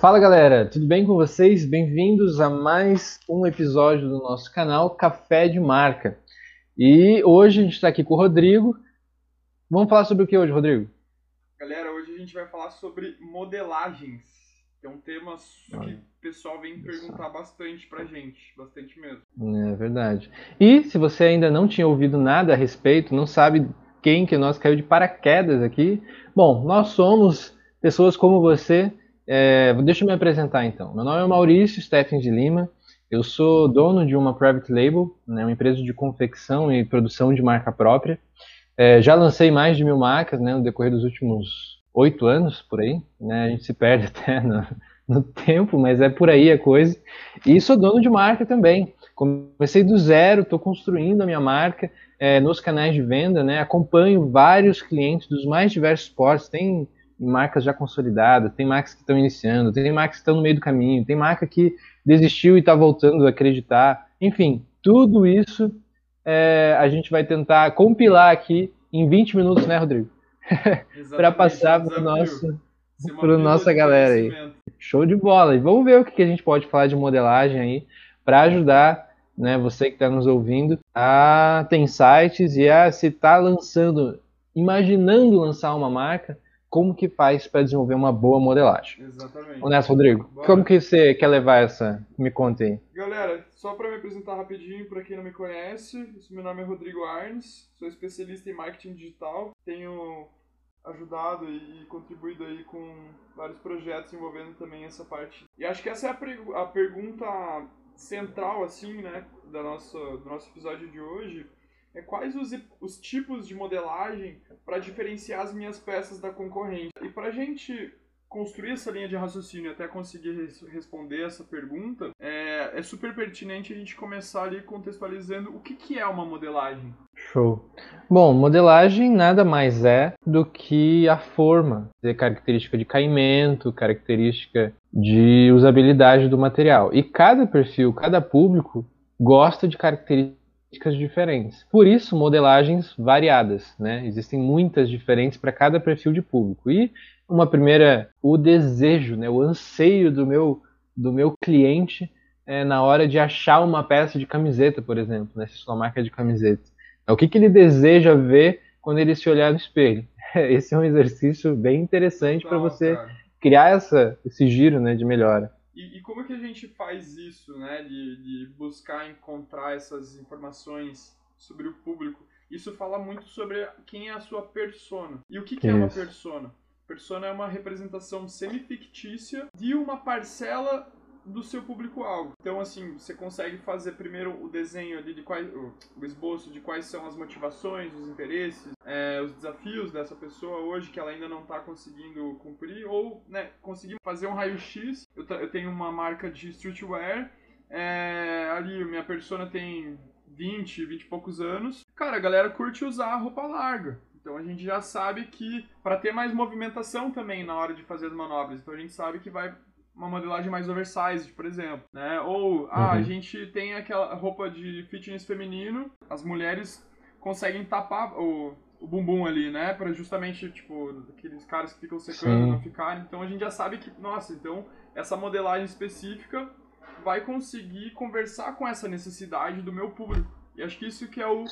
Fala galera, tudo bem com vocês? Bem-vindos a mais um episódio do nosso canal Café de Marca. E hoje a gente está aqui com o Rodrigo. Vamos falar sobre o que hoje, Rodrigo? Galera, hoje a gente vai falar sobre modelagens. Que é um tema que o pessoal vem perguntar bastante pra gente, bastante mesmo. É verdade. E se você ainda não tinha ouvido nada a respeito, não sabe quem que nós caiu de paraquedas aqui, bom, nós somos pessoas como você é, deixa eu me apresentar então. Meu nome é Maurício Steffen de Lima. Eu sou dono de uma private label, né, uma empresa de confecção e produção de marca própria. É, já lancei mais de mil marcas né, no decorrer dos últimos oito anos, por aí. Né, a gente se perde até no, no tempo, mas é por aí a coisa. E sou dono de marca também. Comecei do zero, estou construindo a minha marca é, nos canais de venda, né, acompanho vários clientes dos mais diversos portos. Tem marcas já consolidadas, tem marcas que estão iniciando, tem marcas que estão no meio do caminho, tem marca que desistiu e está voltando a acreditar. Enfim, tudo isso é, a gente vai tentar compilar aqui em 20 minutos, né, Rodrigo? para passar para nosso para nossa galera aí. Show de bola. E vamos ver o que a gente pode falar de modelagem aí para ajudar né, você que está nos ouvindo a ter insights e a se está lançando, imaginando lançar uma marca, como que faz para desenvolver uma boa modelagem. Exatamente. Honesto, Rodrigo, Bora. como que você quer levar essa? Me conte aí. Galera, só para me apresentar rapidinho, para quem não me conhece, meu nome é Rodrigo Arnes, sou especialista em marketing digital, tenho ajudado e contribuído aí com vários projetos envolvendo também essa parte. E acho que essa é a, a pergunta central, assim, né, da nossa, do nosso episódio de hoje, é quais os, os tipos de modelagem para diferenciar as minhas peças da concorrente. E para a gente construir essa linha de raciocínio até conseguir res responder essa pergunta, é, é, super pertinente a gente começar ali contextualizando o que, que é uma modelagem. Show. Bom, modelagem nada mais é do que a forma, característica de caimento, característica de usabilidade do material. E cada perfil, cada público gosta de características características diferentes. Por isso, modelagens variadas, né? Existem muitas diferentes para cada perfil de público. E uma primeira, o desejo, né? O anseio do meu do meu cliente é, na hora de achar uma peça de camiseta, por exemplo, né? Se sua marca é de camiseta. É o que, que ele deseja ver quando ele se olhar no espelho. Esse é um exercício bem interessante para você cara. criar essa, esse giro né, de melhora. E, e, como que a gente faz isso, né? De, de buscar encontrar essas informações sobre o público? Isso fala muito sobre quem é a sua persona. E o que, que é uma persona? Persona é uma representação semi-fictícia de uma parcela do seu público-alvo. Então, assim, você consegue fazer primeiro o desenho ali de quais, o esboço de quais são as motivações, os interesses, é, os desafios dessa pessoa hoje que ela ainda não está conseguindo cumprir, ou, né, conseguir fazer um raio-x. Eu, eu, tenho uma marca de streetwear, é, ali minha persona tem 20, 20 e poucos anos. Cara, a galera curte usar roupa larga. Então a gente já sabe que para ter mais movimentação também na hora de fazer as manobras, então a gente sabe que vai uma modelagem mais oversized, por exemplo, né? Ou ah, uhum. a gente tem aquela roupa de fitness feminino, as mulheres conseguem tapar o, o bumbum ali, né, para justamente tipo aqueles caras que ficam secando Sim. não ficarem. Então a gente já sabe que, nossa, então essa modelagem específica vai conseguir conversar com essa necessidade do meu público. E acho que isso que é o,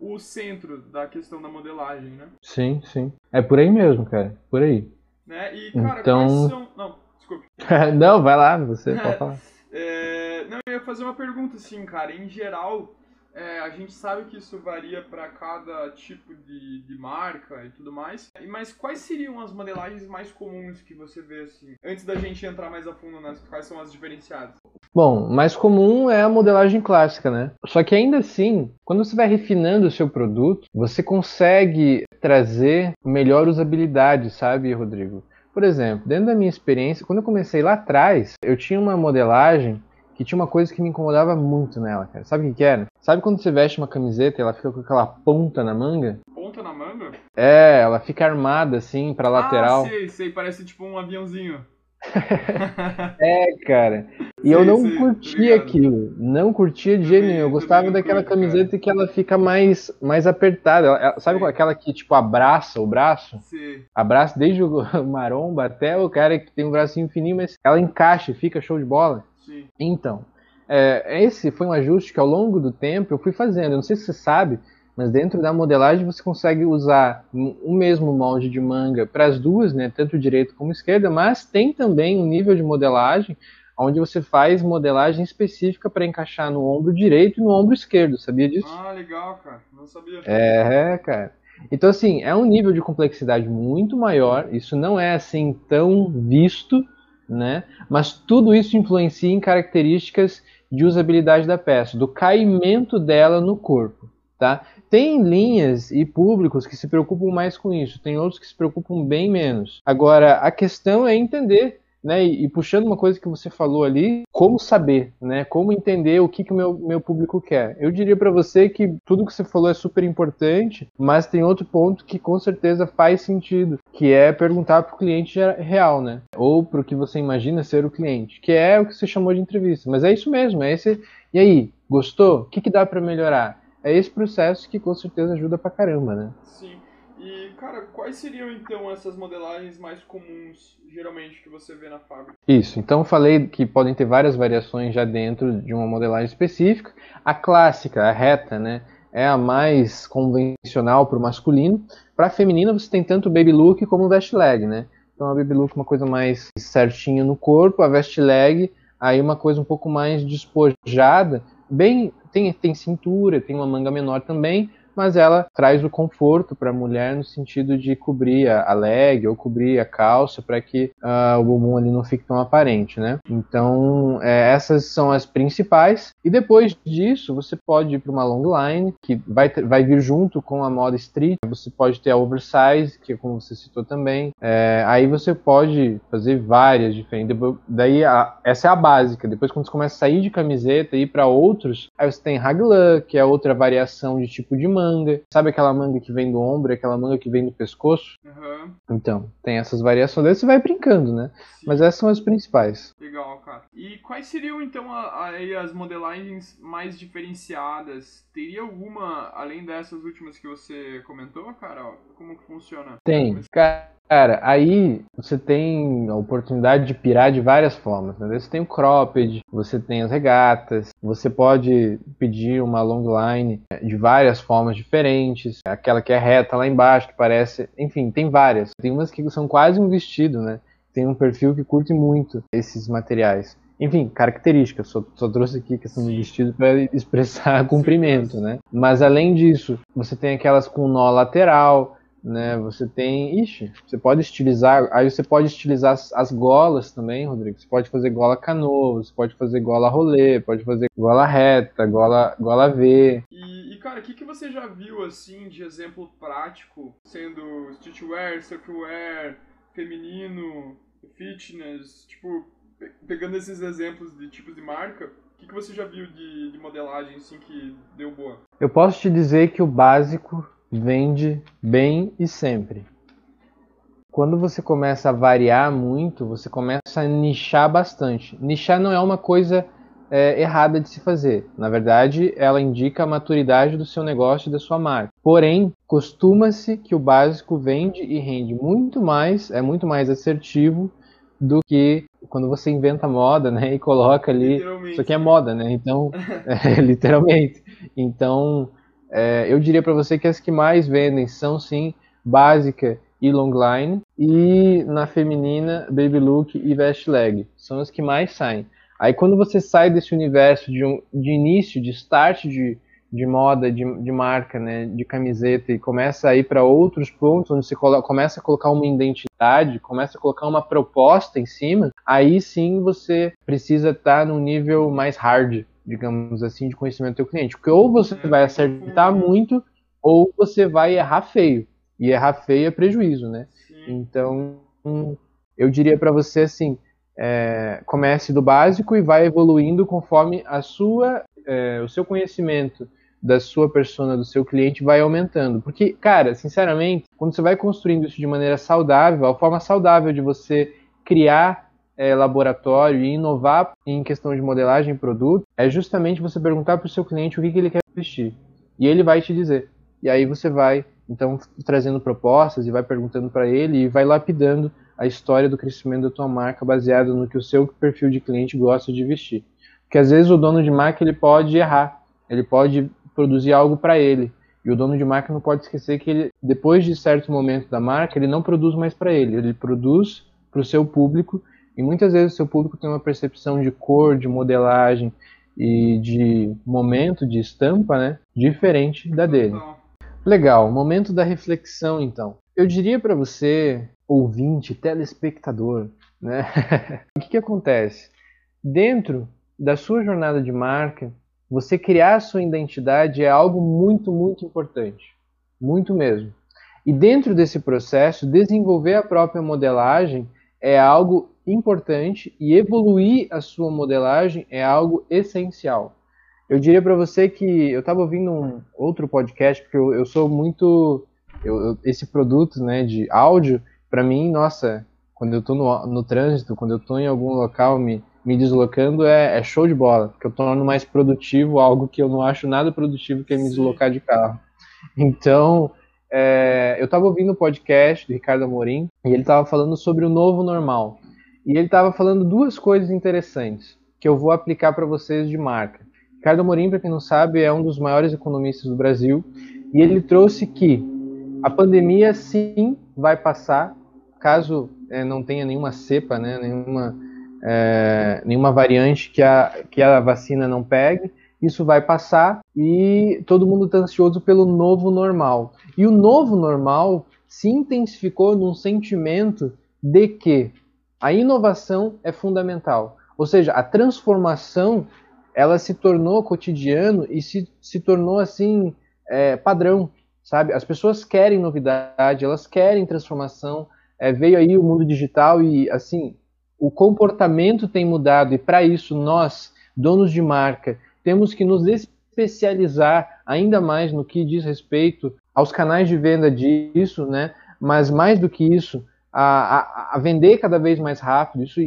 o centro da questão da modelagem, né? Sim, sim. É por aí mesmo, cara. Por aí. Né? E, cara, então... quais são... Não, Desculpe. não, vai lá, você pode falar. É, não, eu ia fazer uma pergunta assim, cara. Em geral, é, a gente sabe que isso varia para cada tipo de, de marca e tudo mais. Mas quais seriam as modelagens mais comuns que você vê assim? Antes da gente entrar mais a fundo nas quais são as diferenciadas. Bom, mais comum é a modelagem clássica, né? Só que ainda assim, quando você vai refinando o seu produto, você consegue trazer melhor usabilidade, sabe, Rodrigo? Por exemplo, dentro da minha experiência, quando eu comecei lá atrás, eu tinha uma modelagem que tinha uma coisa que me incomodava muito nela, cara. Sabe o que, que era? Sabe quando você veste uma camiseta e ela fica com aquela ponta na manga? Ponta na manga? É, ela fica armada assim pra lateral. Ah, sei, sei, parece tipo um aviãozinho. é, cara. E eu não sim, curtia aquilo. Não curtia de jeito nenhum. Eu gostava daquela camiseta que ela fica mais, mais apertada. Ela, sabe sim. aquela que, tipo, abraça o braço? Sim. Abraça desde o maromba até o cara que tem um bracinho fininho, mas ela encaixa e fica show de bola. Sim. Então, é, esse foi um ajuste que ao longo do tempo eu fui fazendo. Eu não sei se você sabe, mas dentro da modelagem você consegue usar o mesmo molde de manga para as duas, né, tanto direita como esquerda, mas tem também um nível de modelagem onde você faz modelagem específica para encaixar no ombro direito e no ombro esquerdo, sabia disso? Ah, legal, cara, não sabia. É, cara. Então, assim, é um nível de complexidade muito maior, isso não é assim tão visto, né? Mas tudo isso influencia em características de usabilidade da peça, do caimento dela no corpo, tá? Tem linhas e públicos que se preocupam mais com isso, tem outros que se preocupam bem menos. Agora, a questão é entender né, e, e, puxando uma coisa que você falou ali, como saber, né, como entender o que, que o meu, meu público quer. Eu diria para você que tudo que você falou é super importante, mas tem outro ponto que com certeza faz sentido, que é perguntar para o cliente real, né, ou para o que você imagina ser o cliente, que é o que você chamou de entrevista. Mas é isso mesmo, é esse. E aí, gostou? O que, que dá para melhorar? É esse processo que com certeza ajuda pra caramba, né? Sim. E, cara, quais seriam então essas modelagens mais comuns, geralmente, que você vê na fábrica? Isso, então eu falei que podem ter várias variações já dentro de uma modelagem específica. A clássica, a reta, né, é a mais convencional para o masculino. Para a feminina, você tem tanto o baby look como o vest leg, né? Então a baby look é uma coisa mais certinha no corpo, a vest leg aí uma coisa um pouco mais despojada, bem tem, tem cintura, tem uma manga menor também, mas ela traz o conforto para a mulher no sentido de cobrir a leg ou cobrir a calça para que uh, o bumbum ali não fique tão aparente, né? Então, é, essas são as principais. E depois disso, você pode ir para uma long line, que vai, vai vir junto com a moda street. Você pode ter a oversize, que é como você citou também. É, aí você pode fazer várias diferentes. Daí, a, essa é a básica. Depois, quando você começa a sair de camiseta e ir para outros, aí você tem raglan, que é outra variação de tipo de manga manga. Sabe aquela manga que vem do ombro e aquela manga que vem do pescoço? Uhum. Então, tem essas variações. Daí você vai brincando, né? Sim. Mas essas são as principais. Legal, cara. E quais seriam, então, aí as modelagens mais diferenciadas? Teria alguma, além dessas últimas que você comentou, cara? Como que funciona? Tem. Cara, Cara, aí você tem a oportunidade de pirar de várias formas. Né? Você tem o cropped, você tem as regatas, você pode pedir uma long line de várias formas diferentes. Aquela que é reta lá embaixo, que parece. Enfim, tem várias. Tem umas que são quase um vestido, né? Tem um perfil que curte muito esses materiais. Enfim, características. Só, só trouxe aqui a questão do vestido para expressar comprimento, né? Mas além disso, você tem aquelas com nó lateral né? Você tem, ixi, você pode estilizar, aí você pode estilizar as, as, golas também, Rodrigo. Você pode fazer gola canoa, você pode fazer gola rolê, pode fazer gola reta, gola, gola V. E, e cara, o que, que você já viu assim de exemplo prático, sendo streetwear, surfwear, feminino, fitness, tipo, pegando esses exemplos de tipos de marca, o que, que você já viu de, de modelagem assim que deu boa? Eu posso te dizer que o básico vende bem e sempre. Quando você começa a variar muito, você começa a nichar bastante. Nichar não é uma coisa é, errada de se fazer. Na verdade, ela indica a maturidade do seu negócio e da sua marca. Porém, costuma-se que o básico vende e rende muito mais, é muito mais assertivo do que quando você inventa moda, né, e coloca ali, isso aqui é moda, né? Então, é, literalmente. Então, é, eu diria para você que as que mais vendem são sim básica e longline e na feminina baby look e vest leg são as que mais saem. Aí quando você sai desse universo de, um, de início, de start de, de moda, de, de marca, né, de camiseta e começa a ir para outros pontos onde você começa a colocar uma identidade, começa a colocar uma proposta em cima, aí sim você precisa estar tá num nível mais hard, digamos assim, de conhecimento do teu cliente. Porque ou você vai acertar muito, ou você vai errar feio. E errar feio é prejuízo, né? Então, eu diria para você assim, é, comece do básico e vai evoluindo conforme a sua, é, o seu conhecimento da sua persona, do seu cliente vai aumentando. Porque, cara, sinceramente, quando você vai construindo isso de maneira saudável, a forma saudável de você criar é, laboratório e inovar em questão de modelagem de produto é justamente você perguntar para o seu cliente o que, que ele quer vestir. E ele vai te dizer. E aí você vai, então, trazendo propostas e vai perguntando para ele e vai lapidando a história do crescimento da tua marca baseado no que o seu perfil de cliente gosta de vestir. Porque às vezes o dono de marca ele pode errar, ele pode produzir algo para ele. E o dono de marca não pode esquecer que ele, depois de certo momento da marca, ele não produz mais para ele, ele produz para o seu público e muitas vezes o seu público tem uma percepção de cor, de modelagem e de momento, de estampa, né, diferente da dele. Legal, momento da reflexão então. Eu diria para você, ouvinte, telespectador, né, o que, que acontece? Dentro da sua jornada de marca, você criar a sua identidade é algo muito, muito importante. Muito mesmo. E dentro desse processo, desenvolver a própria modelagem é algo importante e evoluir a sua modelagem é algo essencial. Eu diria para você que eu estava ouvindo um outro podcast, porque eu, eu sou muito. Eu, eu, esse produto né, de áudio, para mim, nossa, quando eu estou no, no trânsito, quando eu estou em algum local me, me deslocando, é, é, show de bola, porque eu torno mais produtivo algo que eu não acho nada produtivo que é me deslocar de carro. Então, é, eu estava ouvindo o podcast do Ricardo Amorim e ele estava falando sobre o novo normal. E ele estava falando duas coisas interessantes que eu vou aplicar para vocês de marca. Ricardo Amorim, para quem não sabe, é um dos maiores economistas do Brasil e ele trouxe que a pandemia sim vai passar, caso é, não tenha nenhuma cepa, né, nenhuma, é, nenhuma variante que a, que a vacina não pegue isso vai passar e todo mundo está ansioso pelo novo normal. E o novo normal se intensificou num sentimento de que a inovação é fundamental. Ou seja, a transformação ela se tornou cotidiano e se, se tornou assim é, padrão, sabe? As pessoas querem novidade, elas querem transformação. É, veio aí o mundo digital e assim o comportamento tem mudado e para isso nós donos de marca temos que nos especializar ainda mais no que diz respeito aos canais de venda disso, né? Mas mais do que isso, a, a, vender cada vez mais rápido. Isso,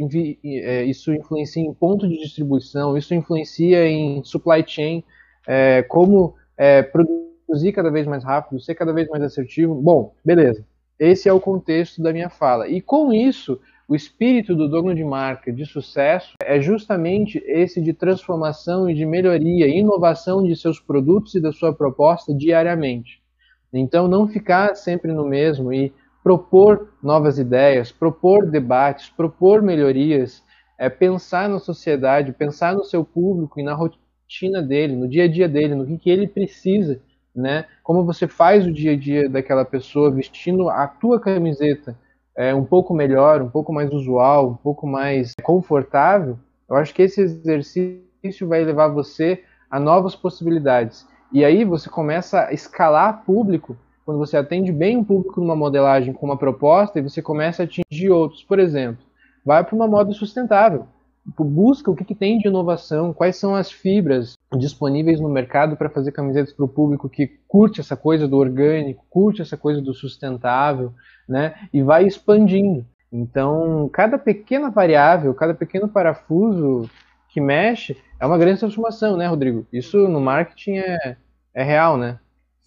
é, isso influencia em ponto de distribuição, isso influencia em supply chain, é, como é, produzir cada vez mais rápido, ser cada vez mais assertivo. Bom, beleza. Esse é o contexto da minha fala. E com isso, o espírito do dono de marca de sucesso é justamente esse de transformação e de melhoria inovação de seus produtos e da sua proposta diariamente. Então, não ficar sempre no mesmo e propor novas ideias, propor debates, propor melhorias, é pensar na sociedade, pensar no seu público e na rotina dele, no dia a dia dele, no que, que ele precisa, né? Como você faz o dia a dia daquela pessoa vestindo a tua camiseta é, um pouco melhor, um pouco mais usual, um pouco mais confortável, eu acho que esse exercício vai levar você a novas possibilidades. E aí você começa a escalar público, quando você atende bem um público numa modelagem com uma proposta e você começa a atingir outros. Por exemplo, vai para uma moda sustentável. Busca o que, que tem de inovação, quais são as fibras disponíveis no mercado para fazer camisetas para o público que curte essa coisa do orgânico, curte essa coisa do sustentável, né? E vai expandindo. Então, cada pequena variável, cada pequeno parafuso que mexe é uma grande transformação, né, Rodrigo? Isso no marketing é, é real, né?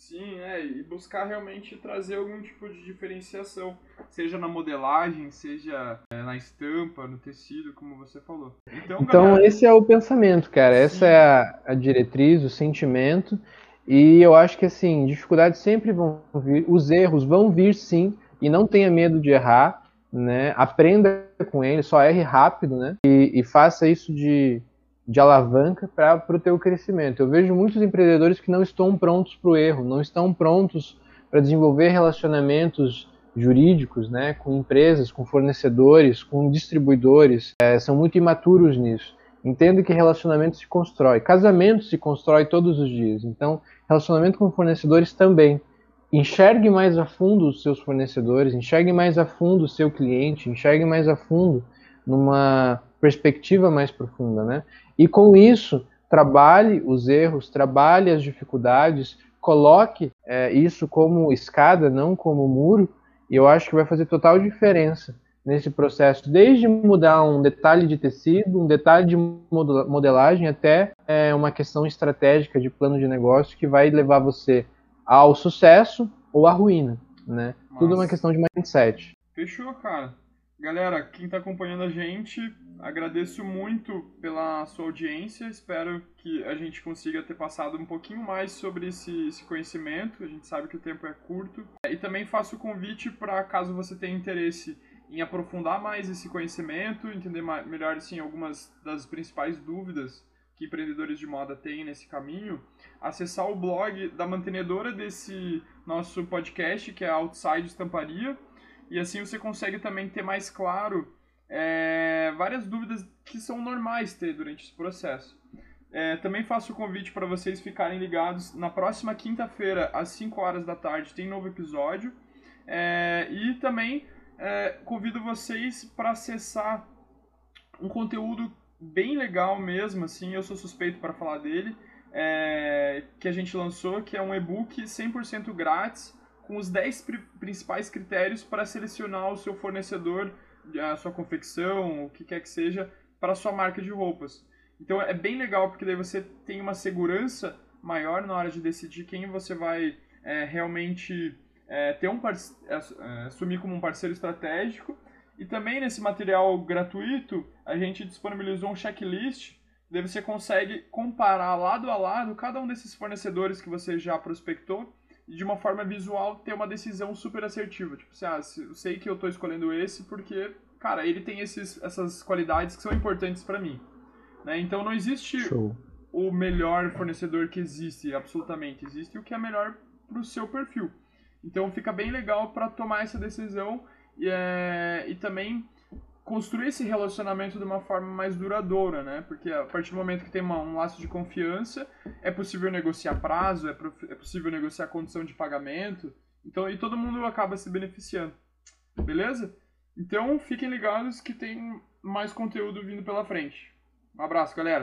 Sim, é, e buscar realmente trazer algum tipo de diferenciação, seja na modelagem, seja é, na estampa, no tecido, como você falou. Então, então galera... esse é o pensamento, cara. Sim. Essa é a, a diretriz, o sentimento. E eu acho que assim, dificuldades sempre vão vir, os erros vão vir sim, e não tenha medo de errar, né? Aprenda com ele, só erre rápido, né? E, e faça isso de, de alavanca para o teu crescimento. Eu vejo muitos empreendedores que não estão prontos para o erro, não estão prontos para desenvolver relacionamentos jurídicos, né? Com empresas, com fornecedores, com distribuidores, é, são muito imaturos nisso. Entendo que relacionamento se constrói, casamento se constrói todos os dias. Então, relacionamento com fornecedores também enxergue mais a fundo os seus fornecedores, enxergue mais a fundo o seu cliente, enxergue mais a fundo numa perspectiva mais profunda, né? E com isso, trabalhe os erros, trabalhe as dificuldades, coloque é, isso como escada, não como muro, e eu acho que vai fazer total diferença nesse processo, desde mudar um detalhe de tecido, um detalhe de modelagem, até é, uma questão estratégica de plano de negócio que vai levar você ao sucesso ou à ruína, né? Tudo é uma questão de mindset. Fechou, cara. Galera, quem está acompanhando a gente, agradeço muito pela sua audiência. Espero que a gente consiga ter passado um pouquinho mais sobre esse, esse conhecimento. A gente sabe que o tempo é curto. E também faço o convite para, caso você tenha interesse em aprofundar mais esse conhecimento, entender melhor assim, algumas das principais dúvidas que empreendedores de moda têm nesse caminho, acessar o blog da mantenedora desse nosso podcast, que é Outside Estamparia, e assim você consegue também ter mais claro é, várias dúvidas que são normais ter durante esse processo. É, também faço o convite para vocês ficarem ligados. Na próxima quinta-feira, às 5 horas da tarde, tem novo episódio. É, e também é, convido vocês para acessar um conteúdo bem legal mesmo, assim, eu sou suspeito para falar dele, é, que a gente lançou, que é um e-book 100% grátis, com os 10 principais critérios para selecionar o seu fornecedor, a sua confecção, o que quer que seja, para a sua marca de roupas. Então é bem legal, porque daí você tem uma segurança maior na hora de decidir quem você vai é, realmente é, ter um é, é, assumir como um parceiro estratégico. E também nesse material gratuito, a gente disponibilizou um checklist, daí você consegue comparar lado a lado cada um desses fornecedores que você já prospectou de uma forma visual ter uma decisão super assertiva. Tipo, assim, ah, eu sei que eu estou escolhendo esse porque, cara, ele tem esses, essas qualidades que são importantes para mim. Né? Então não existe Show. o melhor fornecedor que existe, absolutamente. Existe o que é melhor para o seu perfil. Então fica bem legal para tomar essa decisão e, é, e também construir esse relacionamento de uma forma mais duradoura, né? Porque a partir do momento que tem uma, um laço de confiança, é possível negociar prazo, é, é possível negociar condição de pagamento, então e todo mundo acaba se beneficiando, beleza? Então fiquem ligados que tem mais conteúdo vindo pela frente. Um abraço, galera.